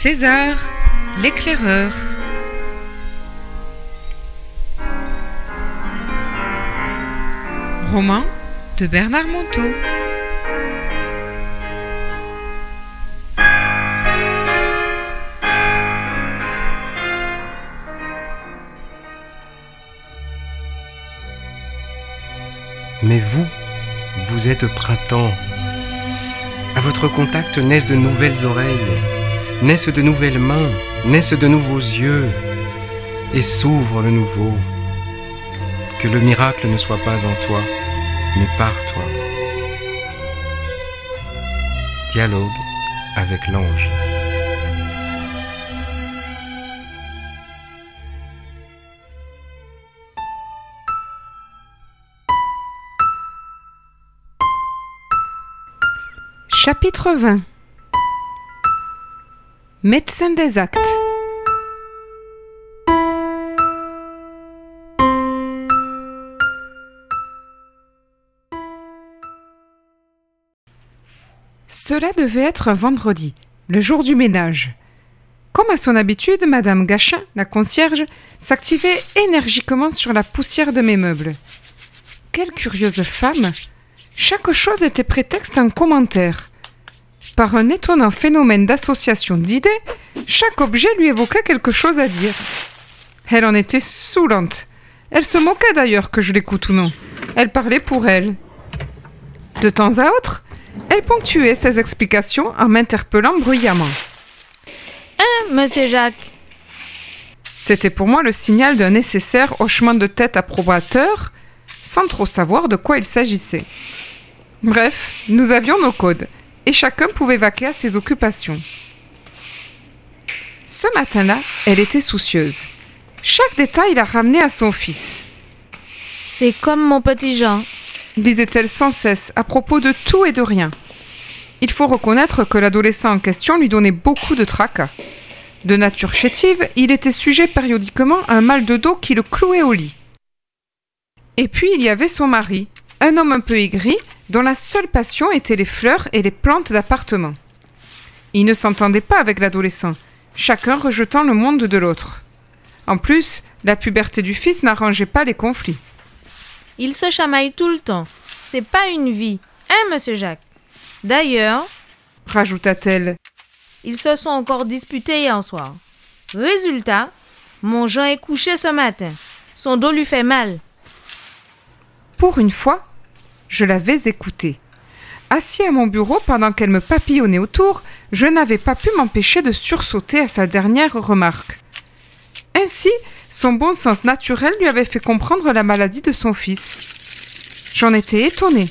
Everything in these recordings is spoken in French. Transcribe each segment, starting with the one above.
César, l'éclaireur. Roman de Bernard Monteau. Mais vous, vous êtes printemps. À votre contact naissent de nouvelles oreilles, naissent de nouvelles mains, naissent de nouveaux yeux, et s'ouvre le nouveau. Que le miracle ne soit pas en toi, mais par toi. Dialogue avec l'ange. Chapitre 20 Médecin des actes Cela devait être vendredi, le jour du ménage. Comme à son habitude, Madame Gachin, la concierge, s'activait énergiquement sur la poussière de mes meubles. Quelle curieuse femme Chaque chose était prétexte à un commentaire. Par un étonnant phénomène d'association d'idées, chaque objet lui évoquait quelque chose à dire. Elle en était saoulante. Elle se moquait d'ailleurs que je l'écoute ou non. Elle parlait pour elle. De temps à autre, elle ponctuait ses explications en m'interpellant bruyamment. Hein, monsieur Jacques? C'était pour moi le signal d'un nécessaire hochement de tête approbateur, sans trop savoir de quoi il s'agissait. Bref, nous avions nos codes, et chacun pouvait vaquer à ses occupations. Ce matin-là, elle était soucieuse. Chaque détail la ramenait à son fils, C'est comme mon petit Jean. disait-elle sans cesse à propos de tout et de rien. Il faut reconnaître que l'adolescent en question lui donnait beaucoup de tracas. De nature chétive, il était sujet périodiquement à un mal de dos qui le clouait au lit. Et puis il y avait son mari, un homme un peu aigri, dont la seule passion était les fleurs et les plantes d'appartement. Il ne s'entendait pas avec l'adolescent, chacun rejetant le monde de l'autre. En plus, la puberté du fils n'arrangeait pas les conflits. Il se chamaille tout le temps. C'est pas une vie. Hein, monsieur Jacques? D'ailleurs, Rajouta-t-elle, ils se sont encore disputés hier soir. Résultat, mon Jean est couché ce matin. Son dos lui fait mal. Pour une fois, je l'avais écoutée. Assis à mon bureau pendant qu'elle me papillonnait autour, je n'avais pas pu m'empêcher de sursauter à sa dernière remarque. Ainsi, son bon sens naturel lui avait fait comprendre la maladie de son fils. J'en étais étonnée.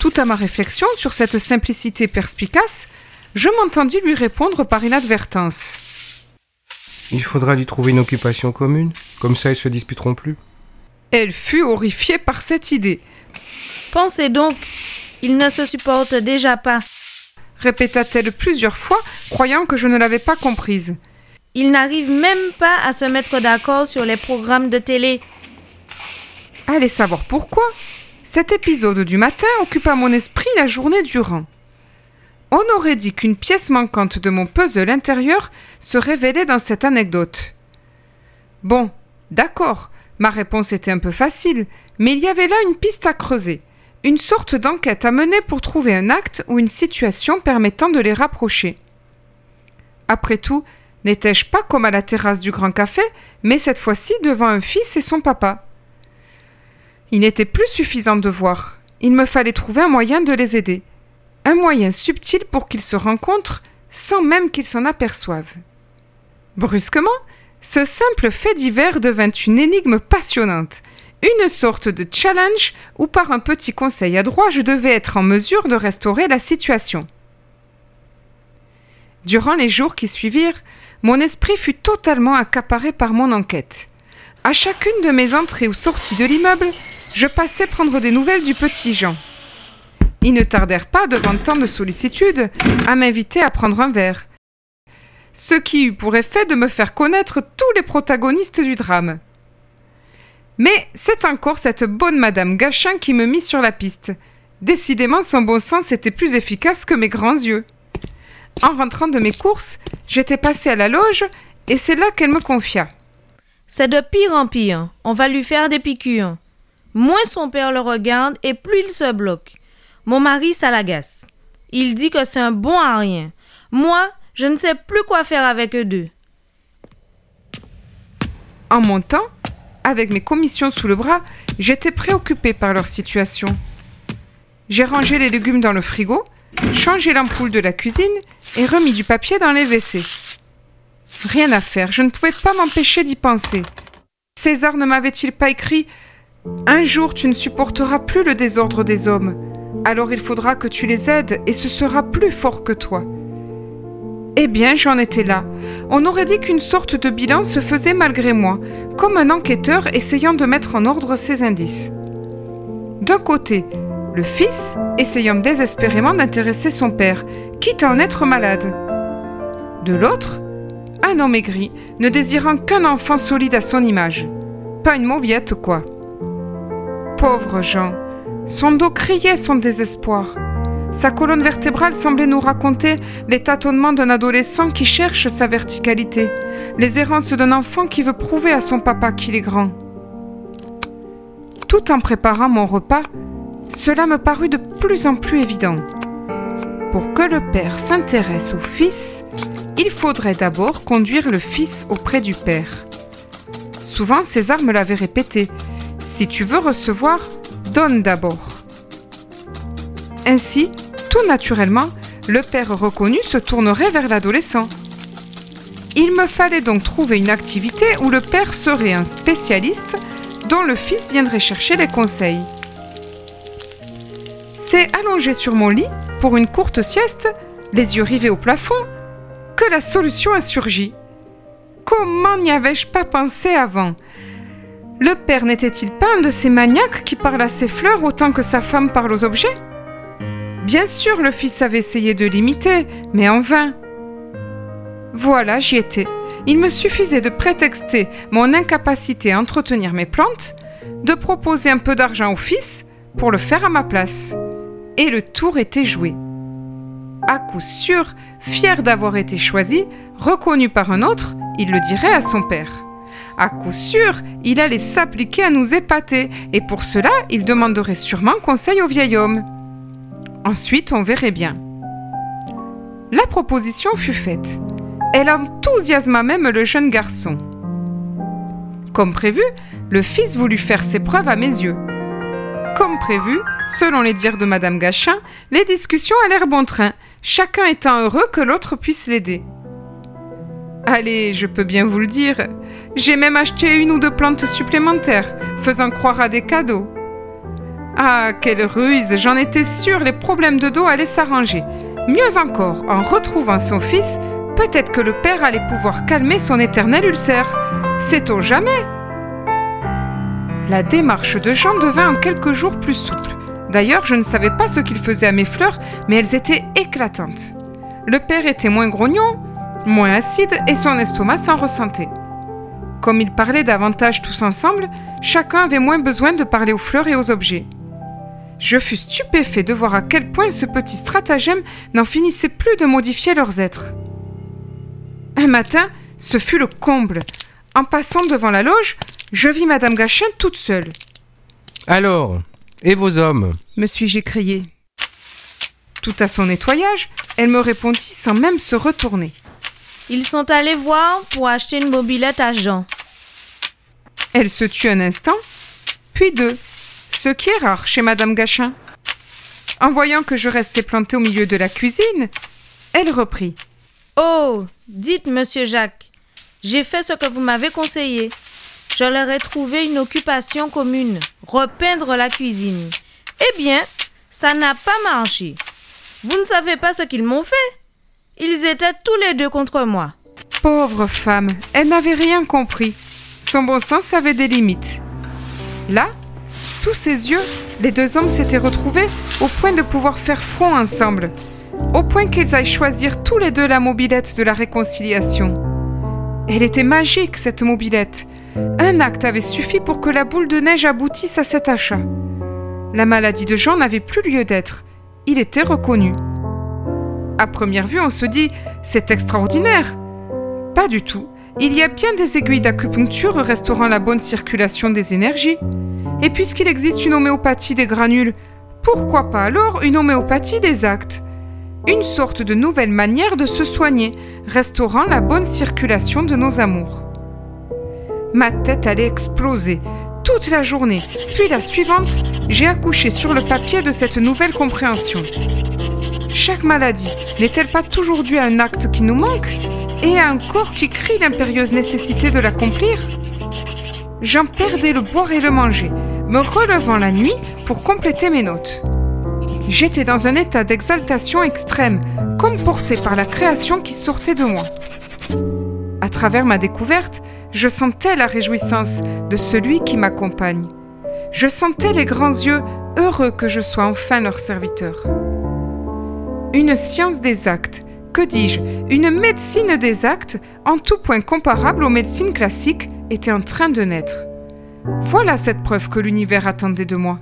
Tout à ma réflexion sur cette simplicité perspicace, je m'entendis lui répondre par inadvertance. Il faudra lui trouver une occupation commune, comme ça ils se disputeront plus. Elle fut horrifiée par cette idée. Pensez donc, ils ne se supportent déjà pas. Répéta-t-elle plusieurs fois, croyant que je ne l'avais pas comprise. Ils n'arrivent même pas à se mettre d'accord sur les programmes de télé. Allez savoir pourquoi. Cet épisode du matin occupa mon esprit la journée durant. On aurait dit qu'une pièce manquante de mon puzzle intérieur se révélait dans cette anecdote. Bon, d'accord, ma réponse était un peu facile, mais il y avait là une piste à creuser, une sorte d'enquête à mener pour trouver un acte ou une situation permettant de les rapprocher. Après tout, n'étais-je pas comme à la terrasse du Grand Café, mais cette fois-ci devant un fils et son papa Il n'était plus suffisant de voir. Il me fallait trouver un moyen de les aider. Un moyen subtil pour qu'ils se rencontrent sans même qu'ils s'en aperçoivent. Brusquement, ce simple fait divers devint une énigme passionnante, une sorte de challenge où par un petit conseil adroit je devais être en mesure de restaurer la situation. Durant les jours qui suivirent, mon esprit fut totalement accaparé par mon enquête. À chacune de mes entrées ou sorties de l'immeuble, je passais prendre des nouvelles du petit Jean. Ils ne tardèrent pas, devant tant de sollicitude, à m'inviter à prendre un verre. Ce qui eut pour effet de me faire connaître tous les protagonistes du drame. Mais c'est encore cette bonne Madame Gachin qui me mit sur la piste. Décidément, son bon sens était plus efficace que mes grands yeux. En rentrant de mes courses, j'étais passée à la loge et c'est là qu'elle me confia. C'est de pire en pire. On va lui faire des piqûres. Moins son père le regarde et plus il se bloque. Mon mari, ça l'agace. Il dit que c'est un bon à rien. Moi, je ne sais plus quoi faire avec eux deux. En montant, avec mes commissions sous le bras, j'étais préoccupée par leur situation. J'ai rangé les légumes dans le frigo, changé l'ampoule de la cuisine et remis du papier dans les WC. Rien à faire, je ne pouvais pas m'empêcher d'y penser. César ne m'avait-il pas écrit Un jour tu ne supporteras plus le désordre des hommes, alors il faudra que tu les aides et ce sera plus fort que toi. Eh bien, j'en étais là. On aurait dit qu'une sorte de bilan se faisait malgré moi, comme un enquêteur essayant de mettre en ordre ses indices. D'un côté, le fils essayant désespérément d'intéresser son père, quitte à en être malade. De l'autre, un homme aigri, ne désirant qu'un enfant solide à son image. Pas une mauviette, quoi. Pauvre Jean, son dos criait son désespoir. Sa colonne vertébrale semblait nous raconter les tâtonnements d'un adolescent qui cherche sa verticalité, les errances d'un enfant qui veut prouver à son papa qu'il est grand. Tout en préparant mon repas, cela me parut de plus en plus évident. Pour que le père s'intéresse au fils, il faudrait d'abord conduire le fils auprès du père. Souvent, César me l'avait répété. Si tu veux recevoir, donne d'abord. Ainsi, tout naturellement, le père reconnu se tournerait vers l'adolescent. Il me fallait donc trouver une activité où le père serait un spécialiste dont le fils viendrait chercher les conseils. C'est allongé sur mon lit, pour une courte sieste, les yeux rivés au plafond, que la solution a surgi. Comment n'y avais-je pas pensé avant? Le père n'était-il pas un de ces maniaques qui parlent à ses fleurs autant que sa femme parle aux objets? Bien sûr, le fils avait essayé de l'imiter, mais en vain. Voilà, j'y étais. Il me suffisait de prétexter mon incapacité à entretenir mes plantes, de proposer un peu d'argent au fils pour le faire à ma place. Et le tour était joué. À coup sûr, fier d'avoir été choisi, reconnu par un autre, il le dirait à son père. À coup sûr, il allait s'appliquer à nous épater, et pour cela, il demanderait sûrement conseil au vieil homme. Ensuite, on verrait bien. La proposition fut faite. Elle enthousiasma même le jeune garçon. Comme prévu, le fils voulut faire ses preuves à mes yeux. Comme prévu, selon les dires de Madame Gachin, les discussions allèrent bon train, chacun étant heureux que l'autre puisse l'aider. Allez, je peux bien vous le dire, j'ai même acheté une ou deux plantes supplémentaires, faisant croire à des cadeaux. Ah, quelle ruse J'en étais sûre, les problèmes de dos allaient s'arranger. Mieux encore, en retrouvant son fils, peut-être que le père allait pouvoir calmer son éternel ulcère. Sait-on jamais? La démarche de Jean devint en quelques jours plus souple. D'ailleurs, je ne savais pas ce qu'il faisait à mes fleurs, mais elles étaient éclatantes. Le père était moins grognon, moins acide, et son estomac s'en ressentait. Comme ils parlaient davantage tous ensemble, chacun avait moins besoin de parler aux fleurs et aux objets. Je fus stupéfait de voir à quel point ce petit stratagème n'en finissait plus de modifier leurs êtres. Un matin, ce fut le comble. En passant devant la loge, je vis Madame Gachin toute seule. Alors, et vos hommes? me suis-je écrié. Tout à son nettoyage, elle me répondit sans même se retourner. Ils sont allés voir pour acheter une mobilette à Jean. Elle se tut un instant, puis deux, ce qui est rare chez Madame Gachin. En voyant que je restais plantée au milieu de la cuisine, elle reprit. Oh, dites, monsieur Jacques, j'ai fait ce que vous m'avez conseillé. Je leur ai trouvé une occupation commune, repeindre la cuisine. Eh bien, ça n'a pas marché. Vous ne savez pas ce qu'ils m'ont fait. Ils étaient tous les deux contre moi. Pauvre femme, elle n'avait rien compris. Son bon sens avait des limites. Là, sous ses yeux, les deux hommes s'étaient retrouvés au point de pouvoir faire front ensemble, au point qu'ils aillent choisir tous les deux la mobilette de la réconciliation. Elle était magique, cette mobilette. Un acte avait suffi pour que la boule de neige aboutisse à cet achat. La maladie de Jean n'avait plus lieu d'être. Il était reconnu. À première vue, on se dit c'est extraordinaire. Pas du tout. Il y a bien des aiguilles d'acupuncture restaurant la bonne circulation des énergies. Et puisqu'il existe une homéopathie des granules, pourquoi pas alors une homéopathie des actes? Une sorte de nouvelle manière de se soigner, restaurant la bonne circulation de nos amours. Ma tête allait exploser toute la journée, puis la suivante, j'ai accouché sur le papier de cette nouvelle compréhension. Chaque maladie n'est-elle pas toujours due à un acte qui nous manque et à un corps qui crie l'impérieuse nécessité de l'accomplir? J'en perdais le boire et le manger, me relevant la nuit pour compléter mes notes. J'étais dans un état d'exaltation extrême, comme porté par la création qui sortait de moi. À travers ma découverte, je sentais la réjouissance de celui qui m'accompagne. Je sentais les grands yeux heureux que je sois enfin leur serviteur. Une science des actes, que dis-je, une médecine des actes, en tout point comparable aux médecines classiques, était en train de naître. Voilà cette preuve que l'univers attendait de moi.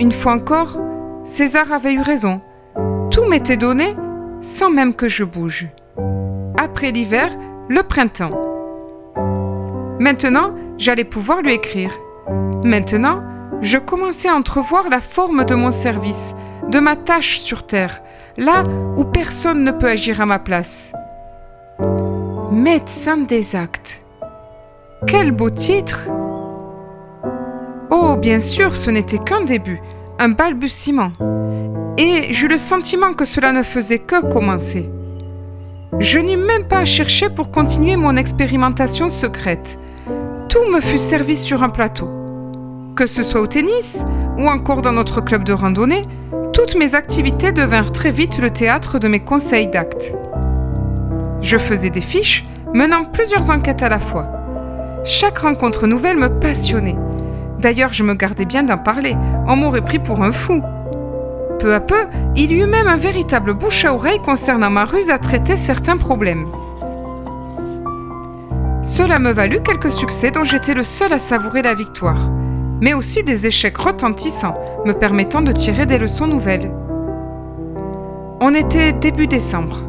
Une fois encore, César avait eu raison. Tout m'était donné sans même que je bouge. Après l'hiver, le printemps. Maintenant, j'allais pouvoir lui écrire. Maintenant, je commençais à entrevoir la forme de mon service, de ma tâche sur Terre, là où personne ne peut agir à ma place. Médecin des actes. Quel beau titre Oh, bien sûr, ce n'était qu'un début, un balbutiement. Et j'eus le sentiment que cela ne faisait que commencer. Je n'eus même pas à chercher pour continuer mon expérimentation secrète. Tout me fut servi sur un plateau. Que ce soit au tennis ou encore dans notre club de randonnée, toutes mes activités devinrent très vite le théâtre de mes conseils d'actes. Je faisais des fiches, menant plusieurs enquêtes à la fois. Chaque rencontre nouvelle me passionnait. D'ailleurs, je me gardais bien d'en parler, on m'aurait pris pour un fou. Peu à peu, il y eut même un véritable bouche à oreille concernant ma ruse à traiter certains problèmes. Cela me valut quelques succès dont j'étais le seul à savourer la victoire, mais aussi des échecs retentissants me permettant de tirer des leçons nouvelles. On était début décembre.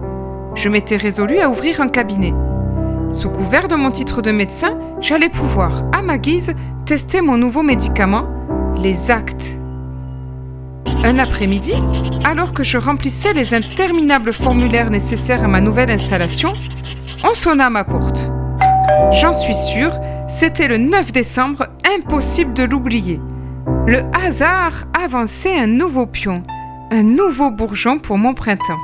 Je m'étais résolu à ouvrir un cabinet. Sous couvert de mon titre de médecin, j'allais pouvoir, à ma guise, tester mon nouveau médicament, les actes. Un après-midi, alors que je remplissais les interminables formulaires nécessaires à ma nouvelle installation, on sonna à ma porte. J'en suis sûre, c'était le 9 décembre, impossible de l'oublier. Le hasard avançait un nouveau pion, un nouveau bourgeon pour mon printemps.